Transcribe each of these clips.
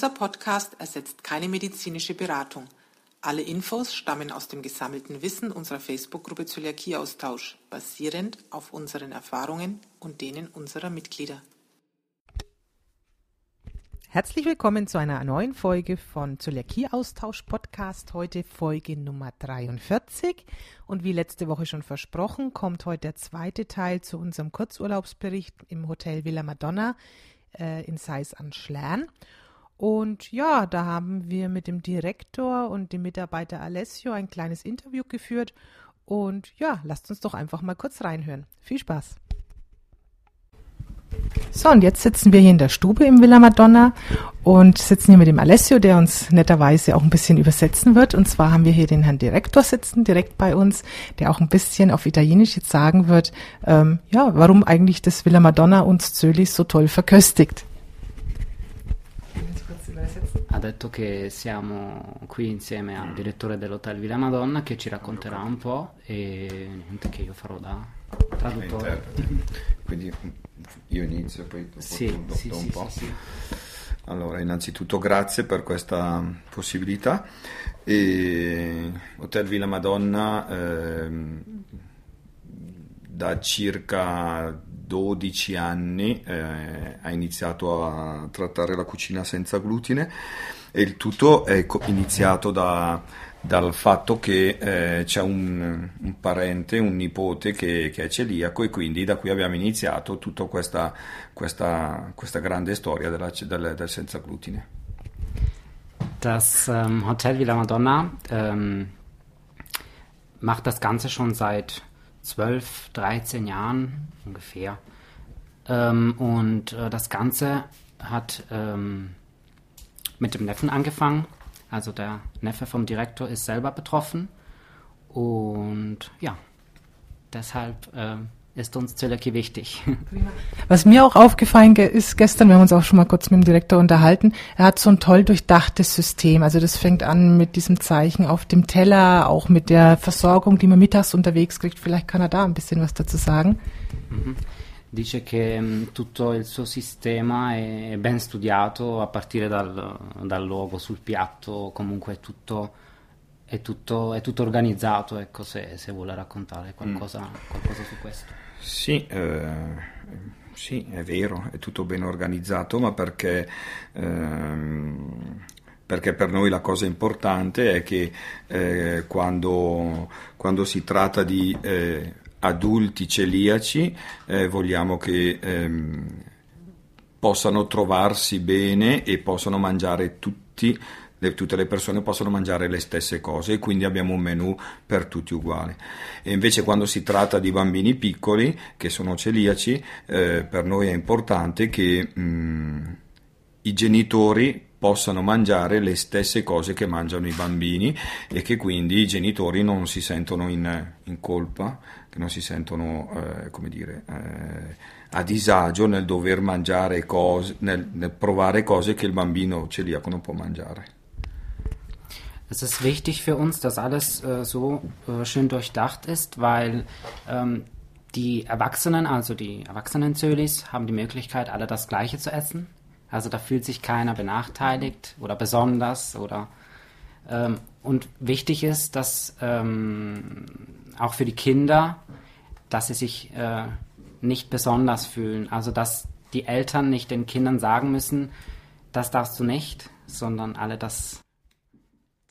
Dieser Podcast ersetzt keine medizinische Beratung. Alle Infos stammen aus dem gesammelten Wissen unserer Facebook-Gruppe Zöliakieaustausch, basierend auf unseren Erfahrungen und denen unserer Mitglieder. Herzlich willkommen zu einer neuen Folge von Zöliakie-Austausch Podcast. Heute Folge Nummer 43. Und wie letzte Woche schon versprochen, kommt heute der zweite Teil zu unserem Kurzurlaubsbericht im Hotel Villa Madonna äh, in Seis an Schlern. Und ja, da haben wir mit dem Direktor und dem Mitarbeiter Alessio ein kleines Interview geführt. Und ja, lasst uns doch einfach mal kurz reinhören. Viel Spaß! So, und jetzt sitzen wir hier in der Stube im Villa Madonna und sitzen hier mit dem Alessio, der uns netterweise auch ein bisschen übersetzen wird. Und zwar haben wir hier den Herrn Direktor sitzen, direkt bei uns, der auch ein bisschen auf Italienisch jetzt sagen wird, ähm, ja, warum eigentlich das Villa Madonna uns Zölis so toll verköstigt. Ha detto che siamo qui insieme al direttore dell'hotel Villa Madonna che ci racconterà un po' e niente che io farò da traduttore. Quindi io inizio poi dopo Sì, dopo sì, un sì, po'. sì, sì. Allora, innanzitutto grazie per questa possibilità. E Hotel Villa Madonna ehm, da circa 12 anni eh, ha iniziato a trattare la cucina senza glutine e il tutto è iniziato da- dal fatto che eh, c'è un, un parente, un nipote che, che è celiaco e quindi da qui abbiamo iniziato tutta questa, questa- questa grande storia della- del, del senza glutine. Das ähm, Hotel Villa Madonna ähm, macht das Ganze schon seit 12, 13 Jahren ungefähr. Ähm, und äh, das Ganze hat ähm, mit dem Neffen angefangen. Also der Neffe vom Direktor ist selber betroffen. Und ja, deshalb ähm, ist uns Zöliakie wichtig. Was mir auch aufgefallen ge- ist gestern, wir haben uns auch schon mal kurz mit dem Direktor unterhalten, er hat so ein toll durchdachtes System. Also das fängt an mit diesem Zeichen auf dem Teller, auch mit der Versorgung, die man mittags unterwegs kriegt. Vielleicht kann er da ein bisschen was dazu sagen. Dice che mh, tutto il suo sistema è ben studiato a partire dal, dal logo sul piatto, comunque è tutto, è tutto, è tutto organizzato, ecco, se, se vuole raccontare qualcosa, qualcosa su questo. Sì, eh, sì, è vero, è tutto ben organizzato, ma perché, ehm, perché per noi la cosa importante è che eh, quando, quando si tratta di eh, adulti celiaci eh, vogliamo che ehm, possano trovarsi bene e possano mangiare tutti, le- tutte le persone possono mangiare le stesse cose e quindi abbiamo un menù per tutti uguale. E invece quando si tratta di bambini piccoli che sono celiaci, eh, per noi è importante che mm, i genitori possano mangiare le stesse cose che mangiano i bambini e che quindi i genitori non si sentono in, in colpa, che non si sentono, eh, come dire, eh, a disagio nel dover mangiare cose, nel, nel provare cose che il bambino celiaco non può mangiare. Es ist wichtig für uns, dass alles äh, so äh, schön durchdacht ist, weil ähm, die Erwachsenen, also die erwachsenen Zölis, haben die Möglichkeit, alle das Gleiche zu essen. Also da fühlt sich keiner benachteiligt oder besonders oder ähm, und wichtig ist, dass ähm, auch für die Kinder, dass sie sich äh, nicht besonders fühlen. Also dass die Eltern nicht den Kindern sagen müssen, das darfst du nicht, sondern alle das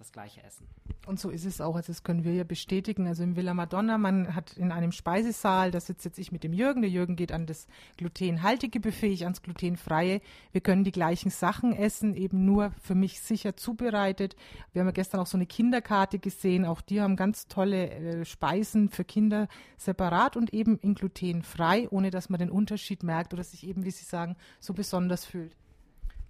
das gleiche essen. Und so ist es auch, also das können wir ja bestätigen. Also im Villa Madonna, man hat in einem Speisesaal, da sitze jetzt ich mit dem Jürgen, der Jürgen geht an das glutenhaltige Buffet, ich ans glutenfreie. Wir können die gleichen Sachen essen, eben nur für mich sicher zubereitet. Wir haben ja gestern auch so eine Kinderkarte gesehen, auch die haben ganz tolle äh, Speisen für Kinder separat und eben in glutenfrei, ohne dass man den Unterschied merkt oder sich eben, wie Sie sagen, so besonders fühlt.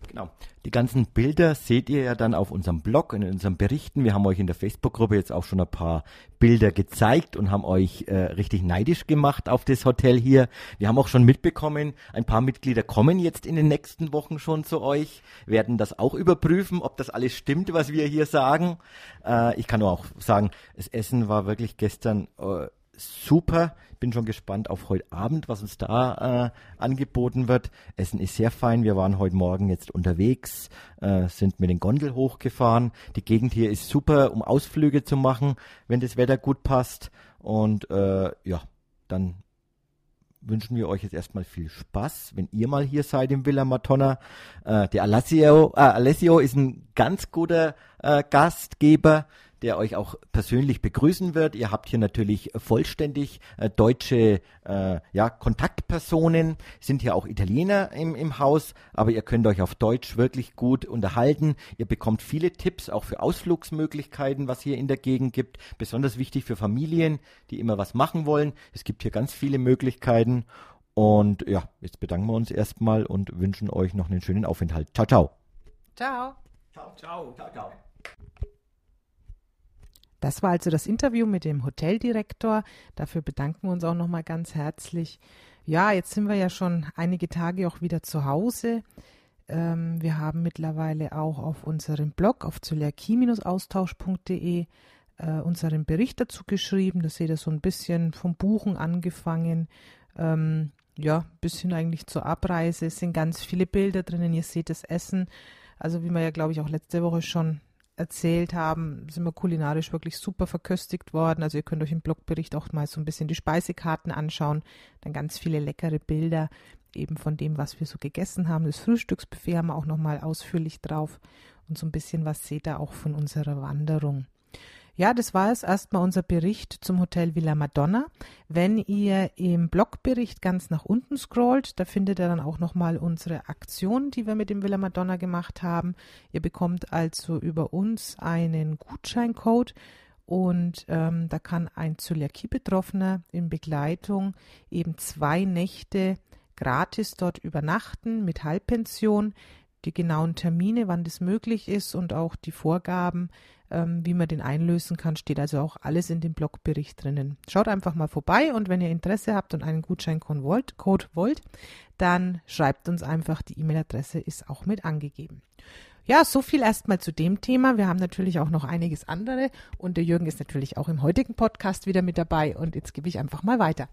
Genau. Die ganzen Bilder seht ihr ja dann auf unserem Blog, in unseren Berichten. Wir haben euch in der Facebook-Gruppe jetzt auch schon ein paar Bilder gezeigt und haben euch äh, richtig neidisch gemacht auf das Hotel hier. Wir haben auch schon mitbekommen, ein paar Mitglieder kommen jetzt in den nächsten Wochen schon zu euch, werden das auch überprüfen, ob das alles stimmt, was wir hier sagen. Äh, ich kann nur auch sagen, das Essen war wirklich gestern äh, super. Bin schon gespannt auf heute Abend, was uns da äh, angeboten wird. Essen ist sehr fein. Wir waren heute Morgen jetzt unterwegs, äh, sind mit den Gondel hochgefahren. Die Gegend hier ist super, um Ausflüge zu machen, wenn das Wetter gut passt. Und äh, ja, dann wünschen wir euch jetzt erstmal viel Spaß, wenn ihr mal hier seid im Villa Matonna. Äh, der Alessio, äh, Alessio ist ein ganz guter äh, Gastgeber, der euch auch persönlich begrüßen wird. Ihr habt hier natürlich vollständig äh, deutsche äh, ja, Kontaktpersonen, sind hier auch Italiener im, im Haus, aber ihr könnt euch auf Deutsch wirklich gut unterhalten. Ihr bekommt viele Tipps auch für Ausflugsmöglichkeiten, was hier in der Gegend gibt. Besonders wichtig für Familien, die immer was machen wollen. Es gibt hier ganz viele Möglichkeiten. Und ja, jetzt bedanken wir uns erstmal und wünschen euch noch einen schönen Aufenthalt. Ciao, ciao. Ciao. Ciao, ciao, ciao, ciao. Das war also das Interview mit dem Hoteldirektor. Dafür bedanken wir uns auch nochmal ganz herzlich. Ja, jetzt sind wir ja schon einige Tage auch wieder zu Hause. Ähm, wir haben mittlerweile auch auf unserem Blog auf zöliakie-austausch.de äh, unseren Bericht dazu geschrieben. Da seht ihr so ein bisschen vom Buchen angefangen. Ähm, ja, ein bisschen eigentlich zur Abreise. Es sind ganz viele Bilder drinnen. Ihr seht das Essen. Also wie wir ja, glaube ich, auch letzte Woche schon erzählt haben, sind wir kulinarisch wirklich super verköstigt worden. Also ihr könnt euch im Blogbericht auch mal so ein bisschen die Speisekarten anschauen. Dann ganz viele leckere Bilder eben von dem, was wir so gegessen haben. Das Frühstücksbuffet haben wir auch nochmal ausführlich drauf. Und so ein bisschen was seht ihr auch von unserer Wanderung. Ja, das war es erstmal unser Bericht zum Hotel Villa Madonna. Wenn ihr im Blogbericht ganz nach unten scrollt, da findet ihr dann auch nochmal unsere Aktion, die wir mit dem Villa Madonna gemacht haben. Ihr bekommt also über uns einen Gutscheincode und ähm, da kann ein Zöliakie-Betroffener in Begleitung eben zwei Nächte gratis dort übernachten mit Halbpension. Die genauen Termine, wann das möglich ist und auch die Vorgaben, ähm, wie man den einlösen kann, steht also auch alles in dem Blogbericht drinnen. Schaut einfach mal vorbei und wenn ihr Interesse habt und einen Gutscheincode wollt, Code wollt dann schreibt uns einfach, die E-Mail-Adresse ist auch mit angegeben. Ja, so viel erstmal zu dem Thema. Wir haben natürlich auch noch einiges andere und der Jürgen ist natürlich auch im heutigen Podcast wieder mit dabei und jetzt gebe ich einfach mal weiter.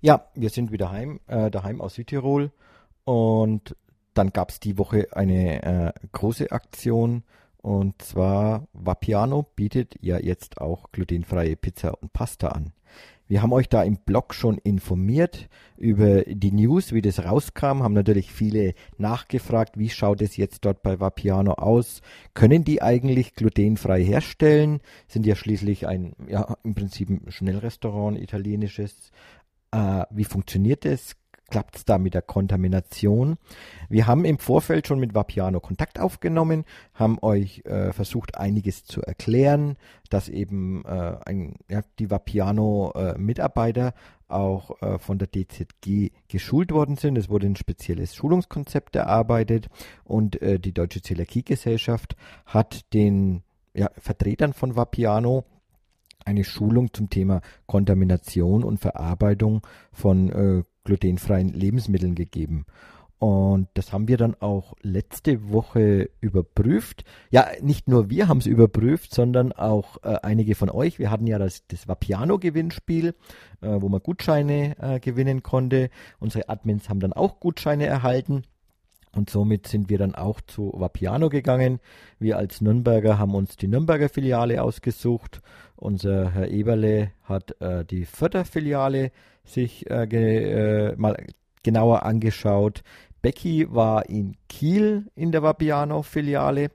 Ja, wir sind wieder heim, äh, daheim aus Südtirol und dann gab es die Woche eine äh, große Aktion und zwar Vapiano bietet ja jetzt auch glutenfreie Pizza und Pasta an. Wir haben euch da im Blog schon informiert über die News, wie das rauskam, haben natürlich viele nachgefragt, wie schaut es jetzt dort bei Vapiano aus? Können die eigentlich glutenfrei herstellen? Sind ja schließlich ein, ja, im Prinzip ein Schnellrestaurant, italienisches. Äh, wie funktioniert das? Klappt es da mit der Kontamination. Wir haben im Vorfeld schon mit Vapiano Kontakt aufgenommen, haben euch äh, versucht, einiges zu erklären, dass eben äh, ein, ja, die Vapiano-Mitarbeiter äh, auch äh, von der DZG geschult worden sind. Es wurde ein spezielles Schulungskonzept erarbeitet und äh, die Deutsche Zöliakie-Gesellschaft hat den ja, Vertretern von Vapiano eine Schulung zum Thema Kontamination und Verarbeitung von äh, glutenfreien Lebensmitteln gegeben. Und das haben wir dann auch letzte Woche überprüft. Ja, nicht nur wir haben es überprüft, sondern auch äh, einige von euch. Wir hatten ja das, das Vapiano-Gewinnspiel, äh, wo man Gutscheine äh, gewinnen konnte. Unsere Admins haben dann auch Gutscheine erhalten. Und somit sind wir dann auch zu Vapiano gegangen. Wir als Nürnberger haben uns die Nürnberger Filiale ausgesucht. Unser Herr Eberle hat äh, die Vierter Filiale sich äh, ge, äh, mal genauer angeschaut. Becky war in Kiel in der Vapiano-Filiale.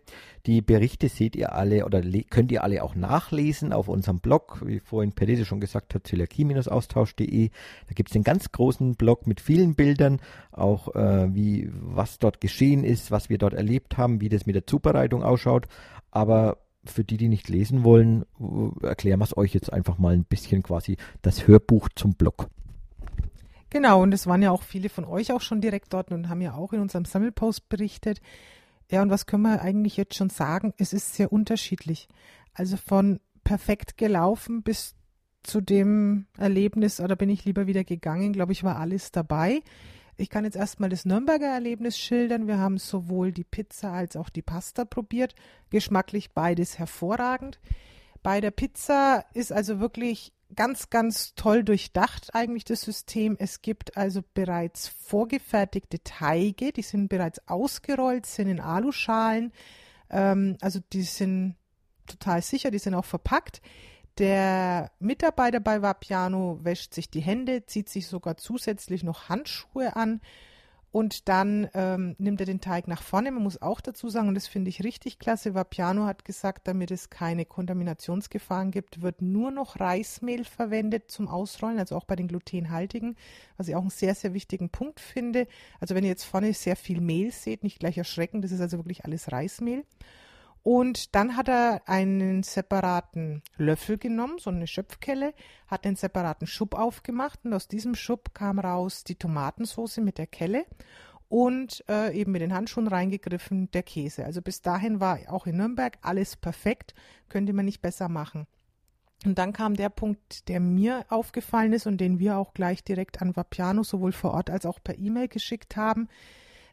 Die Berichte seht ihr alle oder könnt ihr alle auch nachlesen auf unserem Blog, wie vorhin Perese schon gesagt hat, zöliakie-austausch.de. Da gibt es einen ganz großen Blog mit vielen Bildern, auch äh, wie was dort geschehen ist, was wir dort erlebt haben, wie das mit der Zubereitung ausschaut. Aber für die, die nicht lesen wollen, erklären wir es euch jetzt einfach mal ein bisschen quasi das Hörbuch zum Blog. Genau, und es waren ja auch viele von euch auch schon direkt dort und haben ja auch in unserem Sammelpost berichtet. Ja, und was können wir eigentlich jetzt schon sagen? Es ist sehr unterschiedlich. Also von perfekt gelaufen bis zu dem Erlebnis, oder bin ich lieber wieder gegangen, glaube ich, war alles dabei. Ich kann jetzt erstmal das Nürnberger Erlebnis schildern. Wir haben sowohl die Pizza als auch die Pasta probiert. Geschmacklich beides hervorragend. Bei der Pizza ist also wirklich ganz, ganz toll durchdacht eigentlich das System. Es gibt also bereits vorgefertigte Teige, die sind bereits ausgerollt, sind in Aluschalen. Ähm, also die sind total sicher, die sind auch verpackt. Der Mitarbeiter bei Vapiano wäscht sich die Hände, zieht sich sogar zusätzlich noch Handschuhe an und dann ähm, nimmt er den Teig nach vorne. Man muss auch dazu sagen, und das finde ich richtig klasse, Vapiano hat gesagt, damit es keine Kontaminationsgefahren gibt, wird nur noch Reismehl verwendet zum Ausrollen, also auch bei den glutenhaltigen, was ich auch einen sehr, sehr wichtigen Punkt finde. Also wenn ihr jetzt vorne sehr viel Mehl seht, nicht gleich erschrecken, das ist also wirklich alles Reismehl. Und dann hat er einen separaten Löffel genommen, so eine Schöpfkelle, hat einen separaten Schub aufgemacht und aus diesem Schub kam raus die Tomatensauce mit der Kelle und äh, eben mit den Handschuhen reingegriffen der Käse. Also bis dahin war auch in Nürnberg alles perfekt, könnte man nicht besser machen. Und dann kam der Punkt, der mir aufgefallen ist und den wir auch gleich direkt an Vapiano sowohl vor Ort als auch per E-Mail geschickt haben.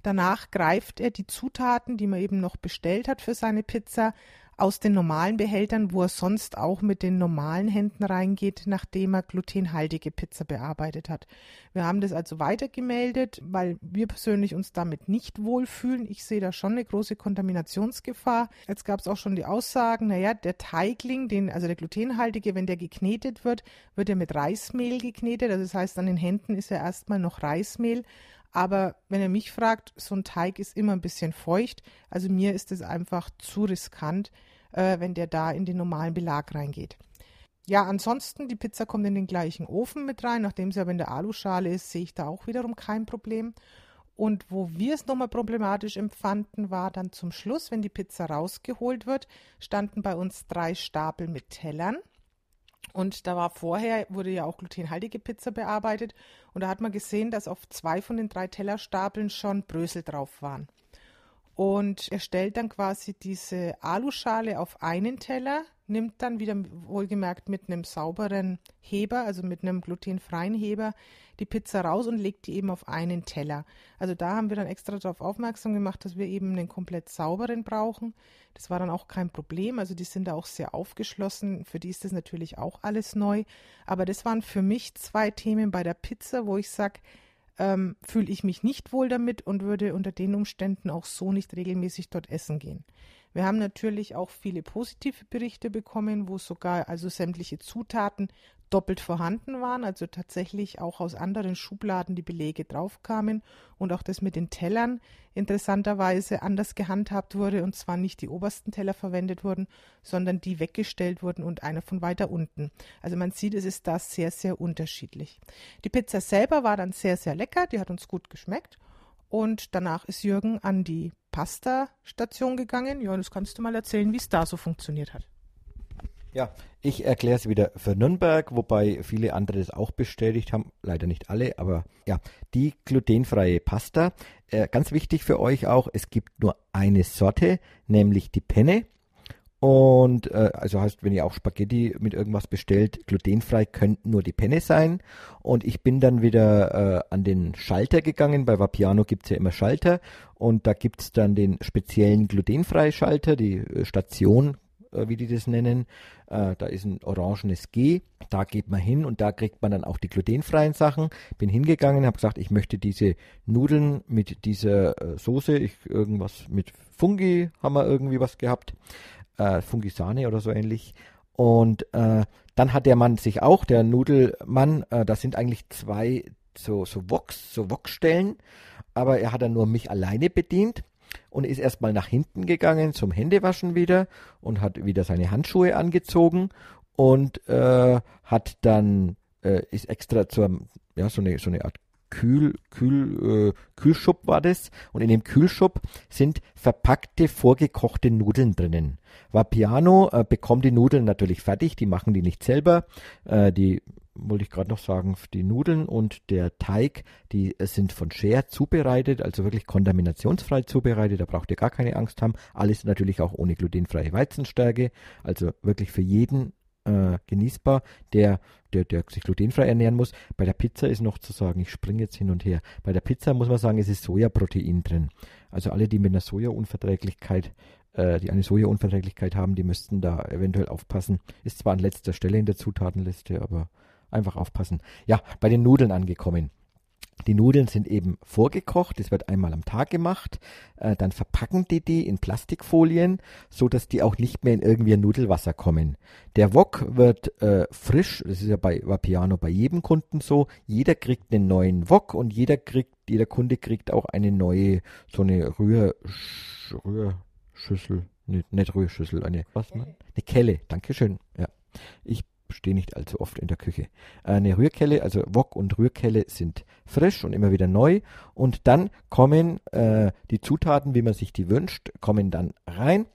Danach greift er die Zutaten, die man eben noch bestellt hat für seine Pizza, aus den normalen Behältern, wo er sonst auch mit den normalen Händen reingeht, nachdem er glutenhaltige Pizza bearbeitet hat. Wir haben das also weitergemeldet, weil wir persönlich uns damit nicht wohlfühlen. Ich sehe da schon eine große Kontaminationsgefahr. Jetzt gab es auch schon die Aussagen, naja, der Teigling, den, also der glutenhaltige, wenn der geknetet wird, wird er mit Reismehl geknetet. Also das heißt, an den Händen ist er erstmal noch Reismehl. Aber wenn ihr mich fragt, so ein Teig ist immer ein bisschen feucht. Also mir ist es einfach zu riskant, äh, wenn der da in den normalen Belag reingeht. Ja, ansonsten, die Pizza kommt in den gleichen Ofen mit rein. Nachdem sie aber in der Aluschale ist, sehe ich da auch wiederum kein Problem. Und wo wir es nochmal problematisch empfanden, war dann zum Schluss, wenn die Pizza rausgeholt wird, standen bei uns drei Stapel mit Tellern. Und da war vorher, wurde ja auch glutenhaltige Pizza bearbeitet. Und da hat man gesehen, dass auf zwei von den drei Tellerstapeln schon Brösel drauf waren. Und er stellt dann quasi diese Aluschale auf einen Teller, nimmt dann wieder wohlgemerkt mit einem sauberen Heber, also mit einem glutenfreien Heber, die Pizza raus und legt die eben auf einen Teller. Also da haben wir dann extra darauf aufmerksam gemacht, dass wir eben einen komplett sauberen brauchen. Das war dann auch kein Problem. Also die sind da auch sehr aufgeschlossen. Für die ist das natürlich auch alles neu. Aber das waren für mich zwei Themen bei der Pizza, wo ich sage, ähm, fühle ich mich nicht wohl damit und würde unter den Umständen auch so nicht regelmäßig dort essen gehen. Wir haben natürlich auch viele positive Berichte bekommen, wo sogar also sämtliche Zutaten doppelt vorhanden waren, also tatsächlich auch aus anderen Schubladen die Belege draufkamen und auch das mit den Tellern interessanterweise anders gehandhabt wurde und zwar nicht die obersten Teller verwendet wurden, sondern die weggestellt wurden und einer von weiter unten. Also man sieht, es ist da sehr, sehr unterschiedlich. Die Pizza selber war dann sehr, sehr lecker, die hat uns gut geschmeckt und danach ist Jürgen an die Pasta-Station gegangen. Das kannst du mal erzählen, wie es da so funktioniert hat. Ja, ich erkläre es wieder für Nürnberg, wobei viele andere das auch bestätigt haben. Leider nicht alle, aber ja, die glutenfreie Pasta. Äh, ganz wichtig für euch auch, es gibt nur eine Sorte, nämlich die Penne. Und äh, also heißt, wenn ihr auch Spaghetti mit irgendwas bestellt, glutenfrei könnten nur die Penne sein. Und ich bin dann wieder äh, an den Schalter gegangen. Bei Vapiano gibt es ja immer Schalter. Und da gibt es dann den speziellen glutenfreie Schalter, die äh, Station äh, wie die das nennen. Äh, da ist ein orangenes G. Da geht man hin und da kriegt man dann auch die glutenfreien Sachen. Bin hingegangen, habe gesagt, ich möchte diese Nudeln mit dieser äh, Soße, ich, irgendwas mit Fungi haben wir irgendwie was gehabt. Äh, Fungisane oder so ähnlich. Und äh, dann hat der Mann sich auch, der Nudelmann, äh, das sind eigentlich zwei so, so Vox, so Wokstellen, aber er hat dann nur mich alleine bedient und ist erstmal nach hinten gegangen zum Händewaschen wieder und hat wieder seine Handschuhe angezogen und äh, hat dann äh, ist extra zur ja so eine so eine Art Kühl, Kühl, äh, Kühlschub war das. Und in dem Kühlschub sind verpackte, vorgekochte Nudeln drinnen. Vapiano äh, bekommt die Nudeln natürlich fertig, die machen die nicht selber. Äh, die wollte ich gerade noch sagen, die Nudeln und der Teig, die sind von Share zubereitet, also wirklich kontaminationsfrei zubereitet, da braucht ihr gar keine Angst haben. Alles natürlich auch ohne glutenfreie Weizenstärke, also wirklich für jeden äh, genießbar, der, der, der sich glutenfrei ernähren muss. Bei der Pizza ist noch zu sagen, ich springe jetzt hin und her. Bei der Pizza muss man sagen, es ist Sojaprotein drin. Also alle, die mit einer Sojaunverträglichkeit äh, die eine Sojaunverträglichkeit haben, die müssten da eventuell aufpassen. Ist zwar an letzter Stelle in der Zutatenliste, aber einfach aufpassen. Ja, bei den Nudeln angekommen. Die Nudeln sind eben vorgekocht, das wird einmal am Tag gemacht, äh, dann verpacken die die in Plastikfolien, so dass die auch nicht mehr in irgendwie Nudelwasser kommen. Der Wok wird äh, frisch, das ist ja bei Vapiano bei jedem Kunden so, jeder kriegt einen neuen Wok und jeder kriegt, jeder Kunde kriegt auch eine neue, so eine Rühr, Rührschüssel, nicht, nicht Rührschüssel, eine, was man? Eine Kelle, Dankeschön, ja. Ich stehe nicht allzu oft in der Küche. Eine Rührkelle, also Wok und Rührkelle sind frisch und immer wieder neu. Und dann kommen äh, die Zutaten, wie man sich die wünscht, kommen dann rein.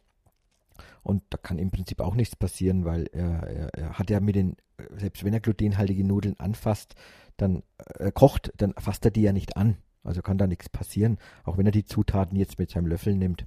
Und da kann im Prinzip auch nichts passieren, weil er, er, er hat ja mit den, selbst wenn er glutenhaltige Nudeln anfasst, dann äh, kocht, dann fasst er die ja nicht an. Also kann da nichts passieren, auch wenn er die Zutaten jetzt mit seinem Löffel nimmt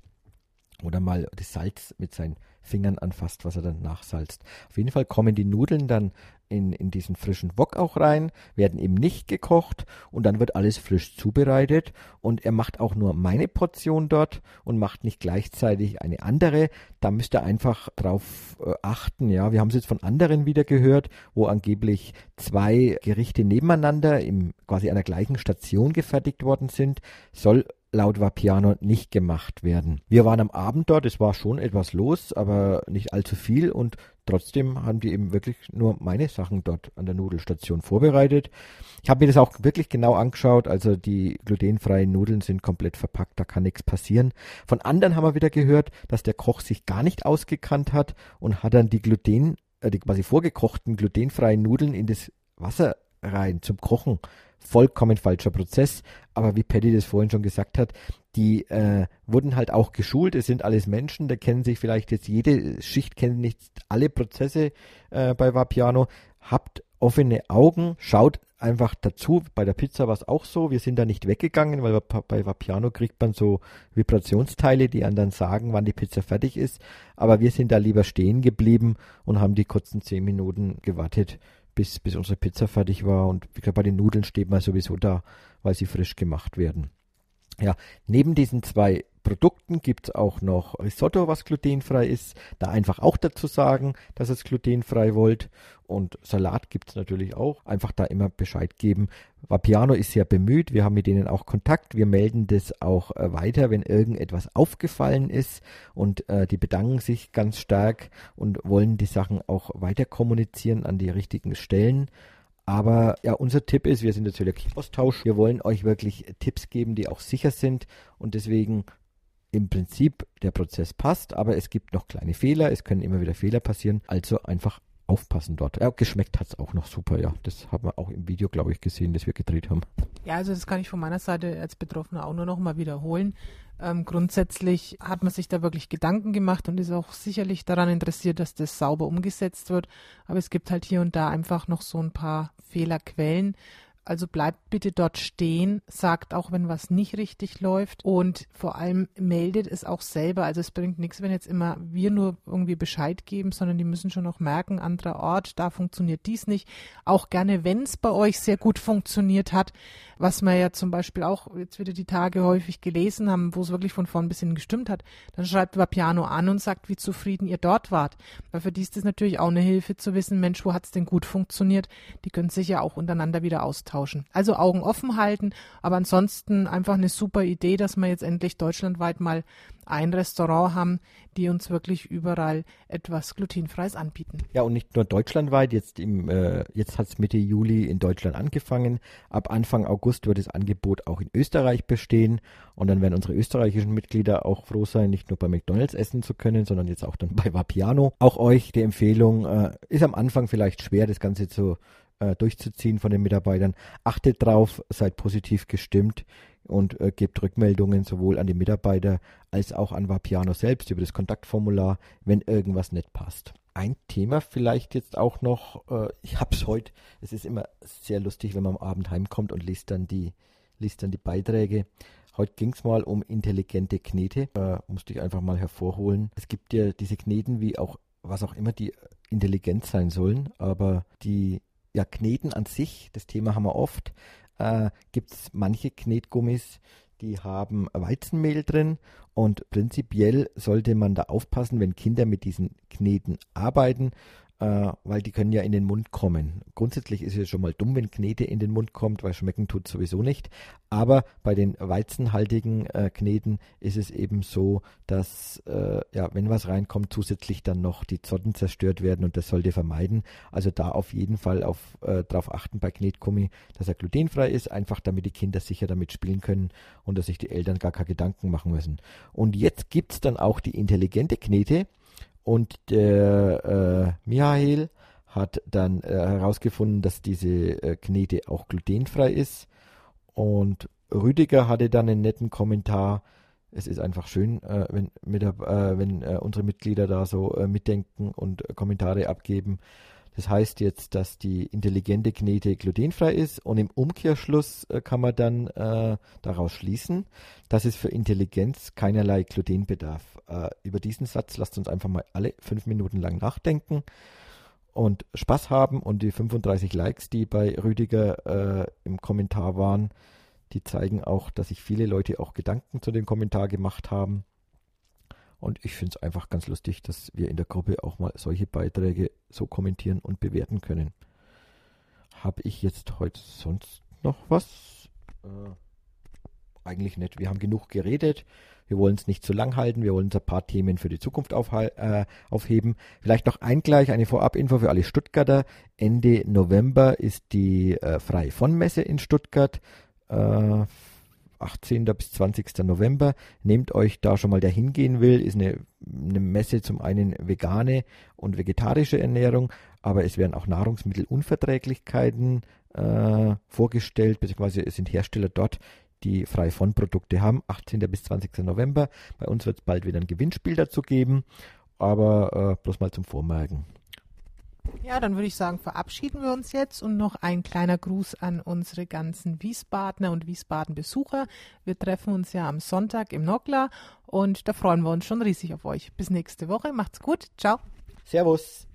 oder mal das Salz mit seinen Fingern anfasst, was er dann nachsalzt. Auf jeden Fall kommen die Nudeln dann in, in diesen frischen Wok auch rein, werden eben nicht gekocht und dann wird alles frisch zubereitet und er macht auch nur meine Portion dort und macht nicht gleichzeitig eine andere. Da müsst ihr einfach drauf äh, achten, ja. Wir haben es jetzt von anderen wieder gehört, wo angeblich zwei Gerichte nebeneinander im quasi einer gleichen Station gefertigt worden sind. Soll laut Vapiano nicht gemacht werden. Wir waren am Abend dort, es war schon etwas los, aber nicht allzu viel und trotzdem haben die eben wirklich nur meine Sachen dort an der Nudelstation vorbereitet. Ich habe mir das auch wirklich genau angeschaut, also die glutenfreien Nudeln sind komplett verpackt, da kann nichts passieren. Von anderen haben wir wieder gehört, dass der Koch sich gar nicht ausgekannt hat und hat dann die Gluten, äh, die quasi vorgekochten glutenfreien Nudeln in das Wasser rein zum Kochen vollkommen falscher Prozess. Aber wie Paddy das vorhin schon gesagt hat, die äh, wurden halt auch geschult. Es sind alles Menschen, da kennen sich vielleicht jetzt jede Schicht, kennen nicht alle Prozesse äh, bei Vapiano. Habt offene Augen, schaut einfach dazu. Bei der Pizza war es auch so. Wir sind da nicht weggegangen, weil bei Vapiano kriegt man so Vibrationsteile, die dann sagen, wann die Pizza fertig ist. Aber wir sind da lieber stehen geblieben und haben die kurzen zehn Minuten gewartet, bis, bis unsere Pizza fertig war. Und wie gesagt, bei den Nudeln steht man sowieso da, weil sie frisch gemacht werden. Ja, neben diesen zwei Produkten gibt es auch noch Risotto, was glutenfrei ist. Da einfach auch dazu sagen, dass es glutenfrei wollt. Und Salat gibt es natürlich auch. Einfach da immer Bescheid geben. Vapiano ist sehr bemüht. Wir haben mit denen auch Kontakt. Wir melden das auch äh, weiter, wenn irgendetwas aufgefallen ist. Und äh, die bedanken sich ganz stark und wollen die Sachen auch weiter kommunizieren an die richtigen Stellen. Aber ja, unser Tipp ist, wir sind der Zöliakie-Austausch. Wir wollen euch wirklich Tipps geben, die auch sicher sind. Und deswegen im Prinzip der Prozess passt, aber es gibt noch kleine Fehler, es können immer wieder Fehler passieren, also einfach aufpassen dort. Ja, geschmeckt hat es auch noch super, ja. Das haben wir auch im Video, glaube ich, gesehen, das wir gedreht haben. Ja, also das kann ich von meiner Seite als Betroffener auch nur noch mal wiederholen. Ähm, grundsätzlich hat man sich da wirklich Gedanken gemacht und ist auch sicherlich daran interessiert, dass das sauber umgesetzt wird. Aber es gibt halt hier und da einfach noch so ein paar Fehlerquellen. Also bleibt bitte dort stehen, sagt auch, wenn was nicht richtig läuft und vor allem meldet es auch selber. Also es bringt nichts, wenn jetzt immer wir nur irgendwie Bescheid geben, sondern die müssen schon auch merken, anderer Ort, da funktioniert dies nicht. Auch gerne, wenn es bei euch sehr gut funktioniert hat, was wir ja zum Beispiel auch jetzt wieder die Tage häufig gelesen haben, wo es wirklich von vorn bis hin gestimmt hat, dann schreibt Vapiano an und sagt, wie zufrieden ihr dort wart. Weil für die ist das natürlich auch eine Hilfe zu wissen, Mensch, wo hat es denn gut funktioniert? Die können sich ja auch untereinander wieder austauschen. Also Augen offen halten, aber ansonsten einfach eine super Idee, dass wir jetzt endlich deutschlandweit mal ein Restaurant haben, die uns wirklich überall etwas glutenfreies anbieten. Ja, und nicht nur deutschlandweit, jetzt, äh, jetzt hat es Mitte Juli in Deutschland angefangen. Ab Anfang August wird das Angebot auch in Österreich bestehen. Und dann werden unsere österreichischen Mitglieder auch froh sein, nicht nur bei McDonalds essen zu können, sondern jetzt auch dann bei Vapiano. Auch euch die Empfehlung, äh, ist am Anfang vielleicht schwer, das Ganze zu äh, durchzuziehen von den Mitarbeitern. Achtet drauf, seid positiv gestimmt und äh, gebt Rückmeldungen sowohl an die Mitarbeiter als auch an Vapiano selbst über das Kontaktformular, wenn irgendwas nicht passt. Ein Thema vielleicht jetzt auch noch, äh, ich habe es heute, es ist immer sehr lustig, wenn man am Abend heimkommt und liest dann die, liest dann die Beiträge. Heute ging es mal um intelligente Knete, äh, musste ich einfach mal hervorholen. Es gibt ja diese Kneten, wie auch, was auch immer die intelligent sein sollen, aber die ja, Kneten an sich, das Thema haben wir oft, äh, gibt es manche Knetgummis, die haben Weizenmehl drin und prinzipiell sollte man da aufpassen, wenn Kinder mit diesen Kneten arbeiten, äh, weil die können ja in den Mund kommen. Grundsätzlich ist es schon mal dumm, wenn Knete in den Mund kommt, weil schmecken tut sowieso nicht. Aber bei den weizenhaltigen äh, Kneten ist es eben so, dass äh, ja, wenn was reinkommt, zusätzlich dann noch die Zotten zerstört werden und das sollte vermeiden. Also da auf jeden Fall auf, äh, darauf achten bei Knetgummi, dass er glutenfrei ist, einfach damit die Kinder sicher damit spielen können und dass sich die Eltern gar keine Gedanken machen müssen. Und jetzt gibt es dann auch die intelligente Knete. Und der äh, Michael hat dann äh, herausgefunden, dass diese äh, Knete auch glutenfrei ist. Und Rüdiger hatte dann einen netten Kommentar. Es ist einfach schön, äh, wenn, mit, äh, wenn äh, unsere Mitglieder da so äh, mitdenken und Kommentare abgeben. Das heißt jetzt, dass die intelligente Knete glutenfrei ist und im Umkehrschluss äh, kann man dann äh, daraus schließen, dass es für Intelligenz keinerlei Gluten bedarf. Äh, über diesen Satz lasst uns einfach mal alle fünf Minuten lang nachdenken und Spaß haben und die 35 Likes, die bei Rüdiger äh, im Kommentar waren, die zeigen auch, dass sich viele Leute auch Gedanken zu dem Kommentar gemacht haben. Und ich finde es einfach ganz lustig, dass wir in der Gruppe auch mal solche Beiträge so kommentieren und bewerten können. Habe ich jetzt heute sonst noch was? Äh, eigentlich nicht. Wir haben genug geredet. Wir wollen es nicht zu lang halten. Wir wollen uns ein paar Themen für die Zukunft äh, aufheben. Vielleicht noch ein gleich eine Vorabinfo für alle Stuttgarter. Ende November ist die äh, Freie von Messe in Stuttgart. Äh, 18. bis 20. November. Nehmt euch da schon mal, der hingehen will, ist eine, eine Messe zum einen vegane und vegetarische Ernährung, aber es werden auch Nahrungsmittelunverträglichkeiten äh, vorgestellt, beziehungsweise es sind Hersteller dort, die frei von Produkte haben. 18. bis 20. November. Bei uns wird es bald wieder ein Gewinnspiel dazu geben, aber äh, bloß mal zum Vormerken. Ja, dann würde ich sagen, verabschieden wir uns jetzt und noch ein kleiner Gruß an unsere ganzen Wiesbadener und Wiesbaden-Besucher. Wir treffen uns ja am Sonntag im Nockler und da freuen wir uns schon riesig auf euch. Bis nächste Woche. Macht's gut. Ciao. Servus.